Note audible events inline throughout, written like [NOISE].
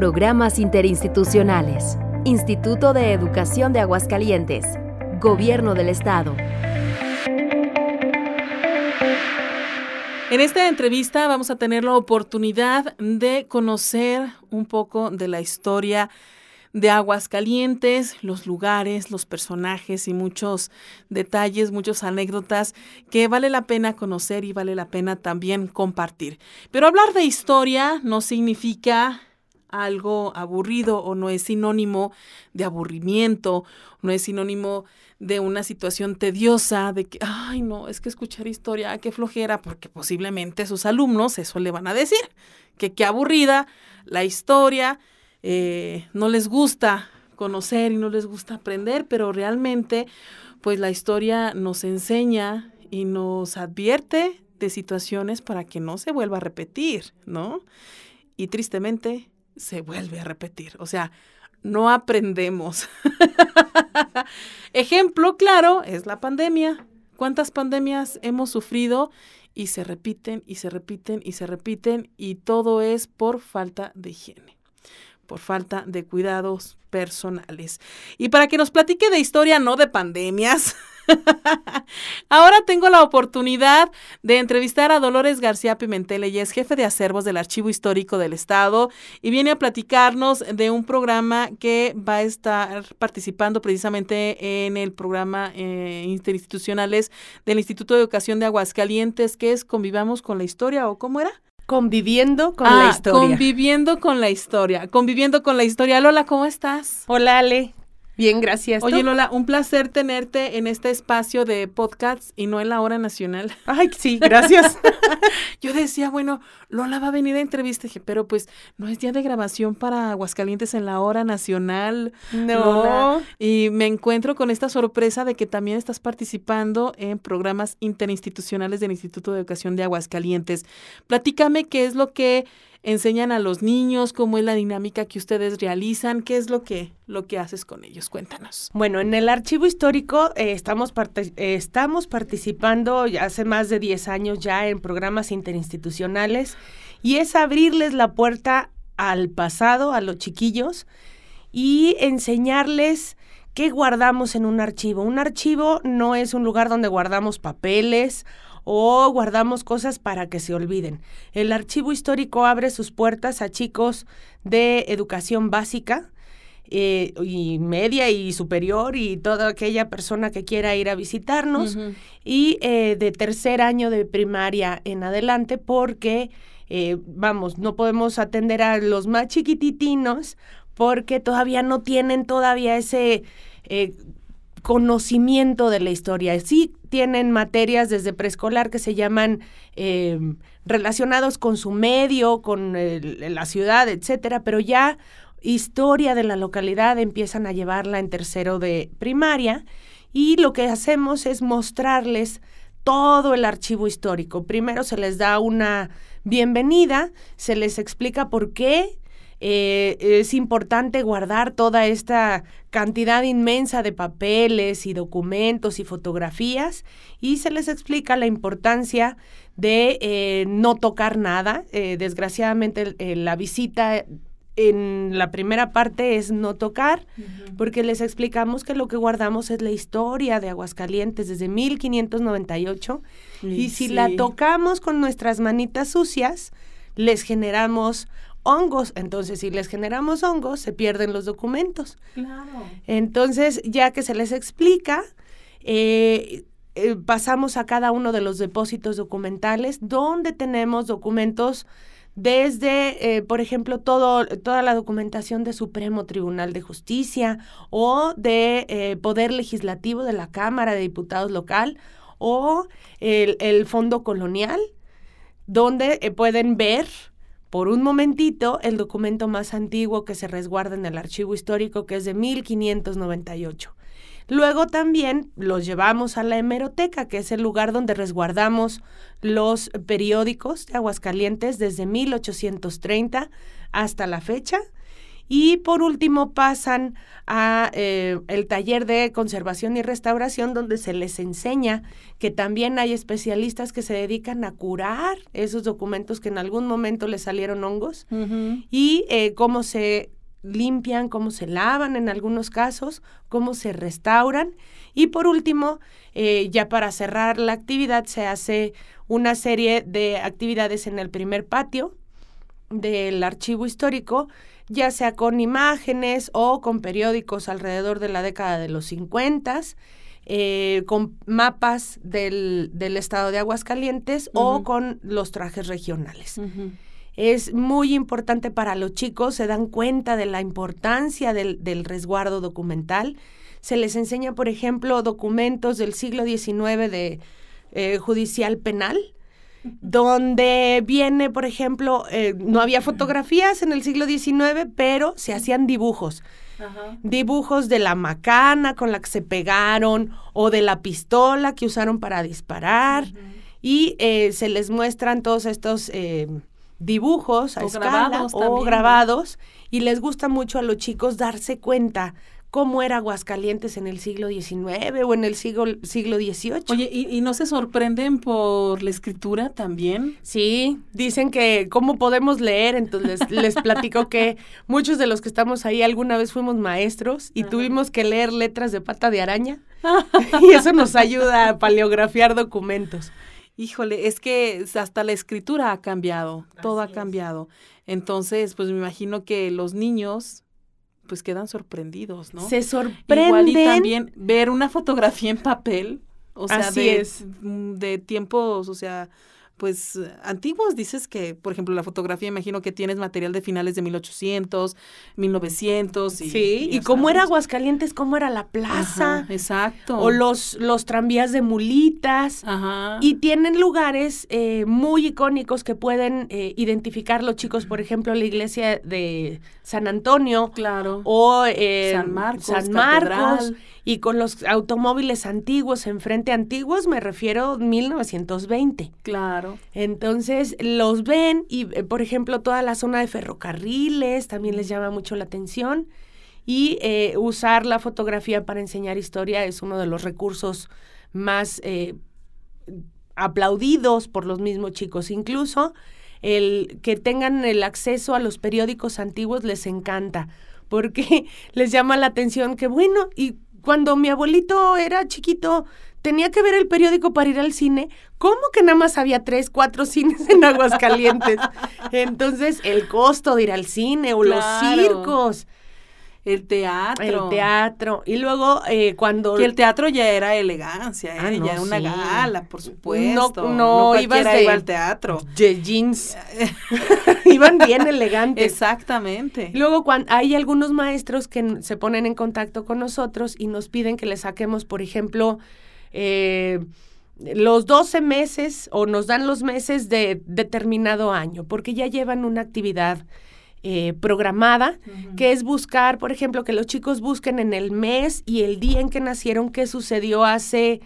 Programas interinstitucionales. Instituto de Educación de Aguascalientes. Gobierno del Estado. En esta entrevista vamos a tener la oportunidad de conocer un poco de la historia de Aguascalientes, los lugares, los personajes y muchos detalles, muchas anécdotas que vale la pena conocer y vale la pena también compartir. Pero hablar de historia no significa algo aburrido o no es sinónimo de aburrimiento, no es sinónimo de una situación tediosa, de que, ay, no, es que escuchar historia, qué flojera, porque posiblemente sus alumnos eso le van a decir, que qué aburrida la historia, eh, no les gusta conocer y no les gusta aprender, pero realmente, pues la historia nos enseña y nos advierte de situaciones para que no se vuelva a repetir, ¿no? Y tristemente se vuelve a repetir, o sea, no aprendemos. [LAUGHS] Ejemplo claro es la pandemia. ¿Cuántas pandemias hemos sufrido? Y se repiten y se repiten y se repiten y todo es por falta de higiene por falta de cuidados personales. Y para que nos platique de historia, no de pandemias, [LAUGHS] ahora tengo la oportunidad de entrevistar a Dolores García Pimentel. Ella es jefe de acervos del Archivo Histórico del Estado y viene a platicarnos de un programa que va a estar participando precisamente en el programa eh, interinstitucionales del Instituto de Educación de Aguascalientes, que es Convivamos con la Historia, ¿o cómo era? Conviviendo con la ah, historia. Conviviendo con la historia. Conviviendo con la historia. Lola, ¿cómo estás? Hola, Ale. Bien, gracias. Oye, Lola, un placer tenerte en este espacio de podcasts y no en la hora nacional. [LAUGHS] Ay, sí, gracias. [LAUGHS] Yo decía, bueno, Lola va a venir a entrevista, dije, pero pues no es día de grabación para Aguascalientes en la hora nacional. No. Y me encuentro con esta sorpresa de que también estás participando en programas interinstitucionales del Instituto de Educación de Aguascalientes. Platícame qué es lo que enseñan a los niños, cómo es la dinámica que ustedes realizan, qué es lo que, lo que haces con ellos. Cuéntanos. Bueno, en el archivo histórico eh, estamos, estamos participando ya hace más de 10 años ya en programas interinstitucionales y es abrirles la puerta al pasado, a los chiquillos y enseñarles qué guardamos en un archivo. Un archivo no es un lugar donde guardamos papeles o guardamos cosas para que se olviden. El archivo histórico abre sus puertas a chicos de educación básica, eh, y media y superior y toda aquella persona que quiera ir a visitarnos y eh, de tercer año de primaria en adelante porque eh, vamos no podemos atender a los más chiquititinos porque todavía no tienen todavía ese conocimiento de la historia. Sí tienen materias desde preescolar que se llaman em, relacionados con su medio, con la ciudad, etcétera, pero ya historia de la localidad empiezan a llevarla en tercero de primaria y lo que hacemos es mostrarles todo el archivo histórico. Primero se les da una bienvenida, se les explica por qué eh, es importante guardar toda esta cantidad inmensa de papeles y documentos y fotografías y se les explica la importancia de eh, no tocar nada. Eh, desgraciadamente la visita en la primera parte es no tocar, porque les explicamos que lo que guardamos es la historia de Aguascalientes desde 1598 y, si la tocamos con nuestras manitas sucias, les generamos hongos. Entonces, si les generamos hongos, se pierden los documentos. Claro. Entonces, ya que se les explica, eh, eh, pasamos a cada uno de los depósitos documentales donde tenemos documentos desde, eh, por ejemplo, todo, toda la documentación de Supremo Tribunal de Justicia o de Poder Legislativo de la Cámara de Diputados local o el, el Fondo Colonial, donde pueden ver por un momentito el documento más antiguo que se resguarda en el archivo histórico, que es de 1598. Luego también los llevamos a la hemeroteca, que es el lugar donde resguardamos los periódicos de Aguascalientes desde 1830 hasta la fecha. Y por último pasan a eh, el taller de conservación y restauración donde se les enseña que también hay especialistas que se dedican a curar esos documentos que en algún momento les salieron hongos y eh, cómo se limpian, cómo se lavan en algunos casos, cómo se restauran. Y por último, eh, ya para cerrar la actividad, se hace una serie de actividades en el primer patio del archivo histórico ya sea con imágenes o con periódicos alrededor de la década de los 50, eh, con mapas del, estado de Aguascalientes o con los trajes regionales. Es muy importante para los chicos, se dan cuenta de la importancia del, resguardo documental. Se les enseña, por ejemplo, documentos del siglo XIX de eh, judicial penal, donde viene, por ejemplo, eh, no había fotografías en el siglo XIX, pero se hacían dibujos. Dibujos de la macana con la que se pegaron o de la pistola que usaron para disparar. Y eh, se les muestran todos estos eh, dibujos a escala o grabados. Y les gusta mucho a los chicos darse cuenta cómo era Aguascalientes en el siglo XIX o en el siglo, siglo XVIII. Oye, ¿y, no se sorprenden por la escritura también? Sí, dicen que cómo podemos leer, entonces les, [LAUGHS] platico que muchos de los que estamos ahí alguna vez fuimos maestros y tuvimos que leer letras de pata de araña [LAUGHS] [LAUGHS] y eso nos ayuda a paleografiar documentos. Híjole, es que hasta la escritura ha cambiado, todo ha cambiado. Entonces, pues me imagino que los niños pues quedan sorprendidos, ¿no? Se sorprenden. Igual y también ver una fotografía en papel, o sea, de, de tiempos, o sea, pues antiguos, dices que, por ejemplo, la fotografía, imagino que tienes material de finales de 1800, 1900. Y, sí, y, cómo era Aguascalientes, cómo era la plaza. exacto. O los, los tranvías de Ajá. Y tienen lugares eh, muy icónicos que pueden eh, identificar los chicos, por ejemplo, la iglesia de San Antonio. Claro. O eh, San Marcos. San Marcos. Y con los automóviles antiguos, enfrente antiguos, me refiero a 1920. Claro. Entonces los ven y, eh, por ejemplo, toda la zona de ferrocarriles también les llama mucho la atención. Y eh, usar la fotografía para enseñar historia es uno de los recursos más eh, aplaudidos por los mismos chicos. Incluso el que tengan el acceso a los periódicos antiguos les encanta porque [LAUGHS] les llama la atención que, bueno, y cuando mi abuelito era chiquito, tenía que ver el periódico para ir al cine. ¿Cómo que nada más había tres, cuatro cines en Aguascalientes? [LAUGHS] Entonces, el costo de ir al cine o los circos. El teatro. El teatro. Y luego eh, cuando... Que el teatro ya era elegancia, ¿eh? Ah, ya era una gala, por supuesto. No, no, no iba al teatro. De jeans. [LAUGHS] Iban bien elegantes. Exactamente. Luego cuando hay algunos maestros que se ponen en contacto con nosotros y nos piden que les saquemos, por ejemplo, eh, los 12 meses o nos dan los meses de determinado año, porque ya llevan una actividad eh, programada, que es buscar, por ejemplo, que los chicos busquen en el mes y el día en que nacieron qué sucedió hace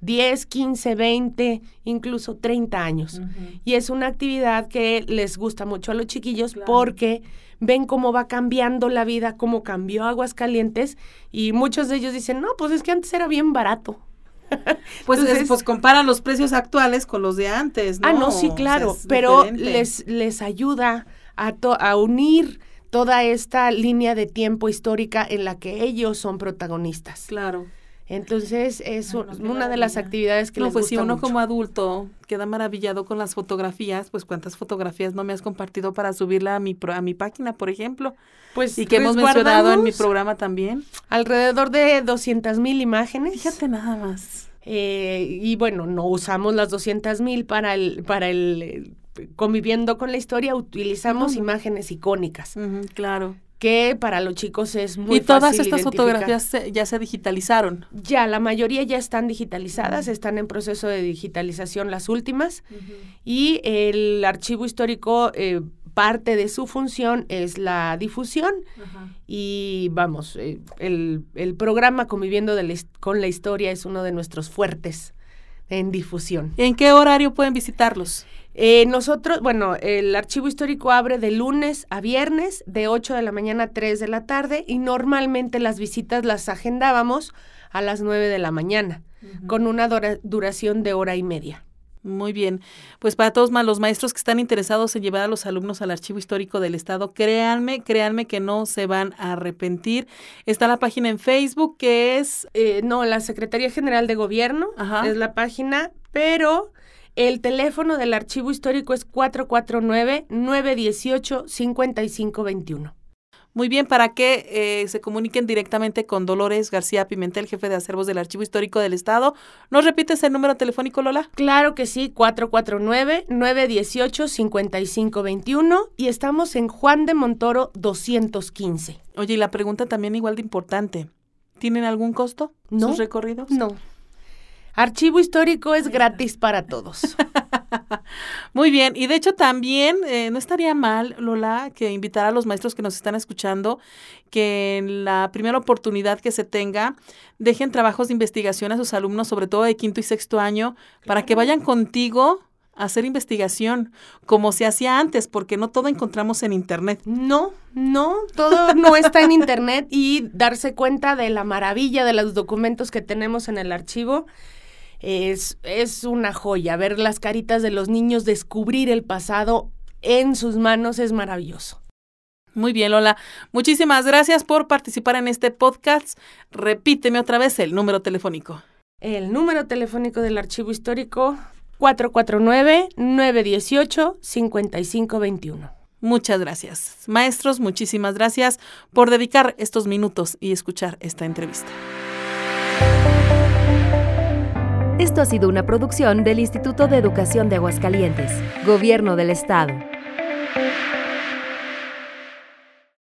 10, 15, 20, incluso 30 años. Y es una actividad que les gusta mucho a los chiquillos porque ven cómo va cambiando la vida, cómo cambió Aguascalientes y muchos de ellos dicen, no, pues es que antes era bien barato. [LAUGHS] pues, pues comparan los precios actuales con los de antes, ¿no? Ah, no, sí, claro, pero les, les ayuda a, unir toda esta línea de tiempo histórica en la que ellos son protagonistas. Claro. Entonces es una de las actividades que no, les pues si uno como adulto queda maravillado con las fotografías, pues cuántas fotografías no me has compartido para subirla a mi a mi página, por ejemplo. Pues y que hemos mencionado en mi programa también. Alrededor de 200 mil imágenes. Fíjate nada más. Eh, y bueno, no usamos las 200 mil para el para el conviviendo con la historia, utilizamos imágenes icónicas. claro. Que para los chicos es muy Y todas estas fotografías ya se digitalizaron. Ya, la mayoría ya están digitalizadas, están en proceso de digitalización las últimas. Y el archivo histórico, eh, parte de su función es la difusión. Y vamos, eh, el, el, programa Conviviendo con la Historia es uno de nuestros fuertes en difusión. ¿En qué horario pueden visitarlos? Eh, nosotros, bueno, el archivo histórico abre de lunes a viernes, de 8 de la mañana a 3 de la tarde, y normalmente las visitas las agendábamos a las 9 de la mañana, con una duración de hora y media. Muy bien. Pues para todos los maestros que están interesados en llevar a los alumnos al Archivo Histórico del Estado, créanme, créanme que no se van a arrepentir. Está la página en Facebook que es... Eh, no, la Secretaría General de Gobierno es la página, pero el teléfono del Archivo Histórico es 449-918-5521. Muy bien, para que eh, se comuniquen directamente con Dolores García Pimentel, jefe de acervos del Archivo Histórico del Estado. ¿Nos repites el número telefónico, Lola? Claro que sí, 449-918-5521 y estamos en Juan de Montoro 215. Oye, y la pregunta también igual de importante. ¿Tienen algún costo no, sus recorridos? No. Archivo histórico es gratis para todos. [LAUGHS] Muy bien, y de hecho también eh, no estaría mal, Lola, que invitar a los maestros que nos están escuchando que en la primera oportunidad que se tenga dejen trabajos de investigación a sus alumnos, sobre todo de quinto y sexto año, para que vayan contigo a hacer investigación, como se hacía antes, porque no todo encontramos en Internet. No, no, todo no está en Internet y darse cuenta de la maravilla de los documentos que tenemos en el archivo es, es una joya. Ver las caritas de los niños, descubrir el pasado en sus manos es maravilloso. Muy bien, Lola. Muchísimas gracias por participar en este podcast. Repíteme otra vez el número telefónico. El número telefónico del archivo histórico 449-918-5521. Muchas gracias. Maestros, muchísimas gracias por dedicar estos minutos y escuchar esta entrevista. Esto ha sido una producción del Instituto de Educación de Aguascalientes, Gobierno del Estado.